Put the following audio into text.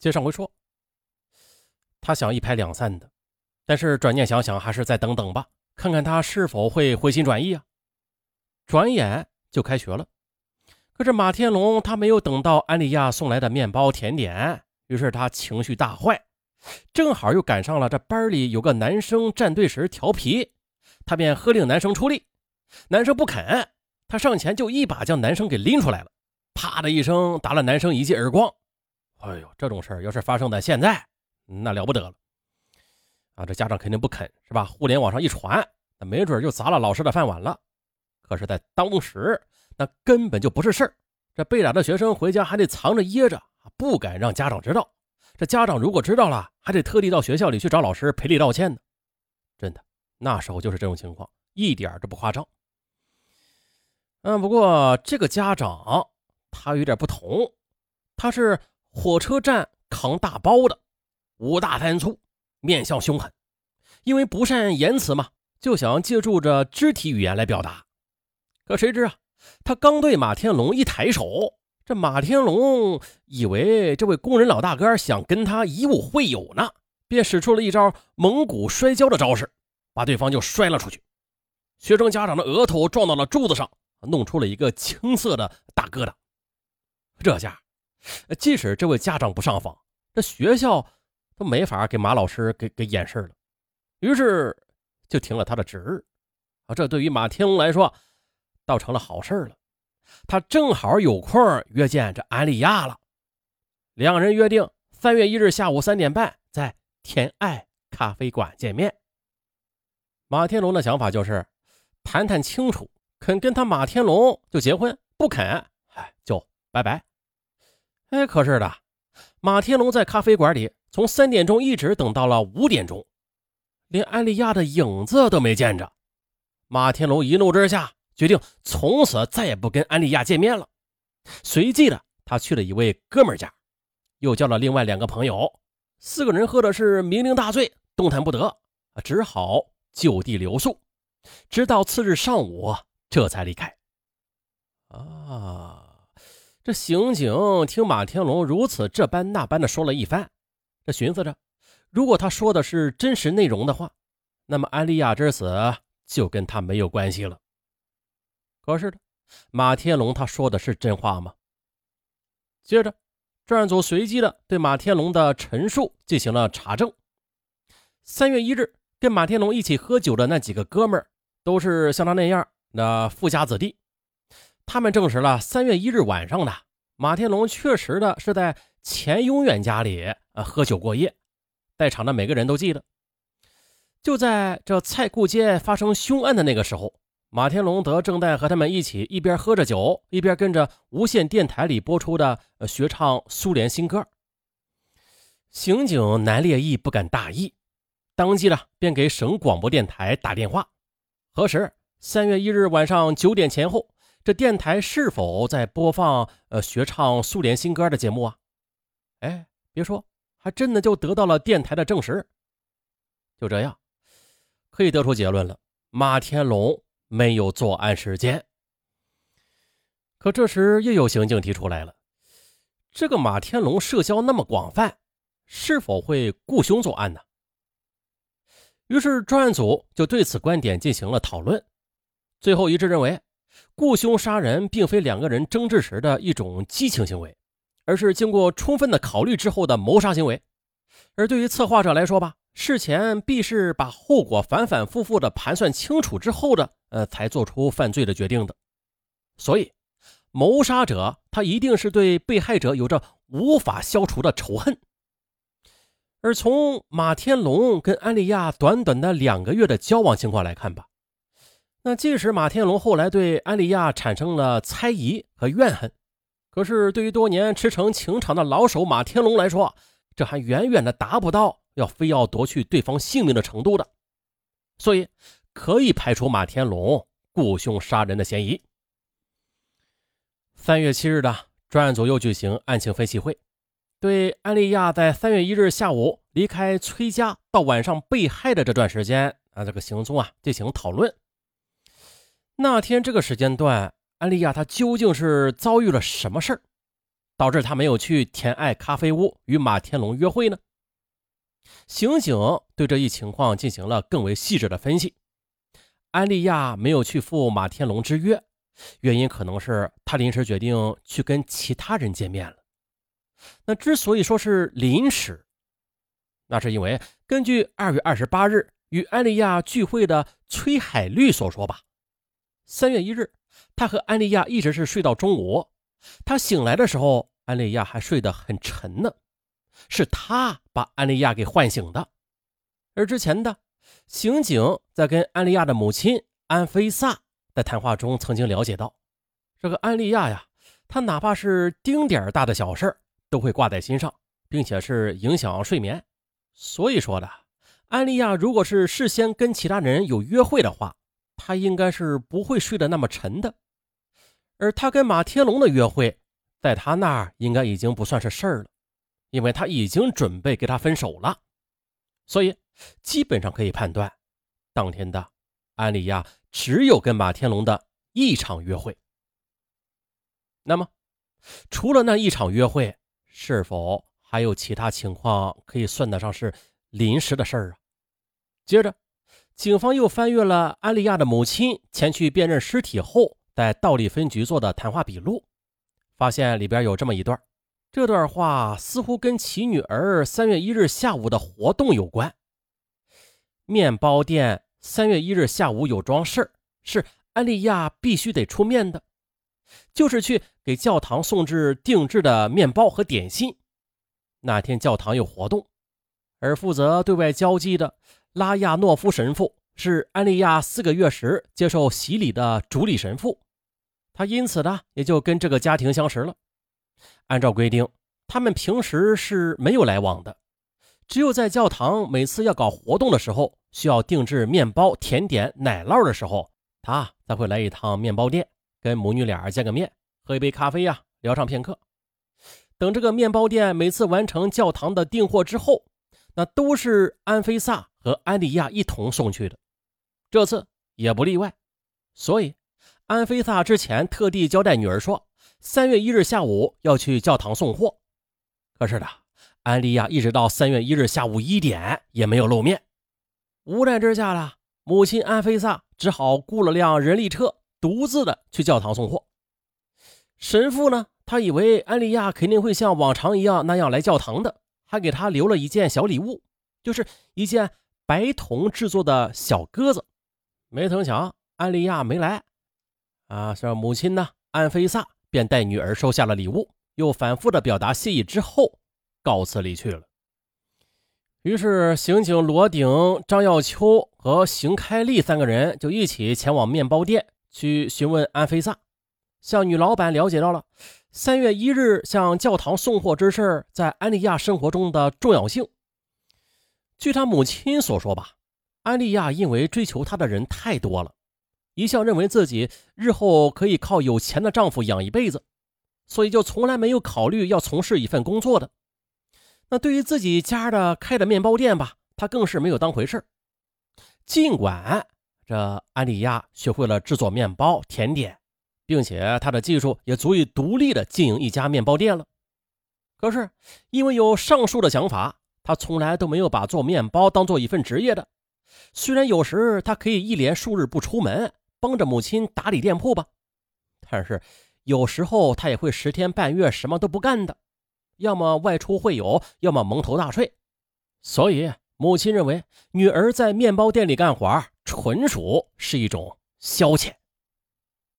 接上回说，他想一拍两散的，但是转念想想，还是再等等吧，看看他是否会回心转意啊。转眼就开学了，可是马天龙他没有等到安利亚送来的面包甜点，于是他情绪大坏，正好又赶上了这班里有个男生站队时调皮，他便喝令男生出力，男生不肯，他上前就一把将男生给拎出来了，啪的一声打了男生一记耳光。哎呦，这种事儿要是发生在现在，那了不得了啊！这家长肯定不肯，是吧？互联网上一传，那没准就砸了老师的饭碗了。可是，在当时，那根本就不是事儿。这被打的学生回家还得藏着掖着，不敢让家长知道。这家长如果知道了，还得特地到学校里去找老师赔礼道歉呢。真的，那时候就是这种情况，一点都不夸张。嗯，不过这个家长他有点不同，他是。火车站扛大包的，五大三粗，面相凶狠。因为不善言辞嘛，就想借助着肢体语言来表达。可谁知啊，他刚对马天龙一抬手，这马天龙以为这位工人老大哥想跟他以武会友呢，便使出了一招蒙古摔跤的招式，把对方就摔了出去。学生家长的额头撞到了柱子上，弄出了一个青色的大疙瘩。这下。即使这位家长不上访，这学校都没法给马老师给给掩饰了，于是就停了他的职。啊，这对于马天龙来说，倒成了好事了。他正好有空约见这安利亚了。两人约定三月一日下午三点半在天爱咖啡馆见面。马天龙的想法就是谈谈清楚，肯跟他马天龙就结婚，不肯，哎，就拜拜。哎，可是的，马天龙在咖啡馆里从三点钟一直等到了五点钟，连安利亚的影子都没见着。马天龙一怒之下，决定从此再也不跟安利亚见面了。随即的，他去了一位哥们家，又叫了另外两个朋友，四个人喝的是酩酊大醉，动弹不得，只好就地留宿，直到次日上午这才离开。啊。这刑警听马天龙如此这般那般的说了一番，这寻思着，如果他说的是真实内容的话，那么安利亚之死就跟他没有关系了。可是呢，马天龙他说的是真话吗？接着，专案组随机的对马天龙的陈述进行了查证。三月一日跟马天龙一起喝酒的那几个哥们儿，都是像他那样的富家子弟。他们证实了，三月一日晚上的马天龙确实的是在钱永远家里呃喝酒过夜。在场的每个人都记得，就在这蔡固街发生凶案的那个时候，马天龙则正在和他们一起一边喝着酒，一边跟着无线电台里播出的学唱苏联新歌。刑警南烈义不敢大意，当即呢便给省广播电台打电话，核实三月一日晚上九点前后。这电台是否在播放呃学唱苏联新歌的节目啊？哎，别说，还真的就得到了电台的证实。就这样，可以得出结论了：马天龙没有作案时间。可这时又有刑警提出来了：这个马天龙社交那么广泛，是否会雇凶作案呢？于是专案组就对此观点进行了讨论，最后一致认为。雇凶杀人并非两个人争执时的一种激情行为，而是经过充分的考虑之后的谋杀行为。而对于策划者来说吧，事前必是把后果反反复复的盘算清楚之后的，呃，才做出犯罪的决定的。所以，谋杀者他一定是对被害者有着无法消除的仇恨。而从马天龙跟安利亚短短的两个月的交往情况来看吧。那即使马天龙后来对安利亚产生了猜疑和怨恨，可是对于多年驰骋情场的老手马天龙来说，这还远远的达不到要非要夺去对方性命的程度的，所以可以排除马天龙雇凶杀人的嫌疑。三月七日的专案组又举行案情分析会，对安利亚在三月一日下午离开崔家到晚上被害的这段时间啊，这个行踪啊进行讨论。那天这个时间段，安利亚她究竟是遭遇了什么事儿？导致她没有去甜爱咖啡屋与马天龙约会呢？刑警对这一情况进行了更为细致的分析。安利亚没有去赴马天龙之约，原因可能是他临时决定去跟其他人见面了。那之所以说是临时，那是因为根据二月二十八日与安利亚聚会的崔海绿所说吧。三月一日，他和安利亚一直是睡到中午。他醒来的时候，安利亚还睡得很沉呢，是他把安利亚给唤醒的。而之前的刑警在跟安利亚的母亲安菲萨的谈话中，曾经了解到，这个安利亚呀，他哪怕是丁点大的小事都会挂在心上，并且是影响睡眠。所以说的，安利亚如果是事先跟其他人有约会的话，他应该是不会睡得那么沉的。而他跟马天龙的约会，在他那儿应该已经不算是事儿了，因为他已经准备跟他分手了。所以基本上可以判断，当天的安里亚只有跟马天龙的一场约会。那么，除了那一场约会，是否还有其他情况可以算得上是临时的事儿啊？接着，警方又翻阅了安利亚的母亲前去辨认尸体后。在道里分局做的谈话笔录，发现里边有这么一段，这段话似乎跟其女儿三月一日下午的活动有关。面包店三月一日下午有桩事是安利亚必须得出面的，就是去给教堂送至定制的面包和点心。那天教堂有活动，而负责对外交际的拉亚诺夫神父是安利亚四个月时接受洗礼的主礼神父。他因此呢，也就跟这个家庭相识了。按照规定，他们平时是没有来往的，只有在教堂每次要搞活动的时候，需要定制面包、甜点、奶酪的时候，他才会来一趟面包店，跟母女俩见个面，喝一杯咖啡呀，聊上片刻。等这个面包店每次完成教堂的订货之后，那都是安菲萨和安迪亚一同送去的，这次也不例外。所以。安菲萨之前特地交代女儿说，三月一日下午要去教堂送货。可是的，安利亚一直到三月一日下午一点也没有露面。无奈之下了，母亲安菲萨只好雇了辆人力车，独自的去教堂送货。神父呢，他以为安利亚肯定会像往常一样那样来教堂的，还给他留了一件小礼物，就是一件白铜制作的小鸽子。没成想，安利亚没来。啊，这母亲呢，安菲萨便带女儿收下了礼物，又反复的表达谢意之后，告辞离去了。于是，刑警罗鼎、张耀秋和邢开利三个人就一起前往面包店去询问安菲萨，向女老板了解到了三月一日向教堂送货之事在安利亚生活中的重要性。据他母亲所说吧，安利亚因为追求她的人太多了。一向认为自己日后可以靠有钱的丈夫养一辈子，所以就从来没有考虑要从事一份工作的。那对于自己家的开的面包店吧，她更是没有当回事尽管这安利亚学会了制作面包甜点，并且他的技术也足以独立的经营一家面包店了，可是因为有上述的想法，他从来都没有把做面包当做一份职业的。虽然有时他可以一连数日不出门。帮着母亲打理店铺吧，但是有时候他也会十天半月什么都不干的，要么外出会友，要么蒙头大睡。所以母亲认为女儿在面包店里干活纯属是一种消遣。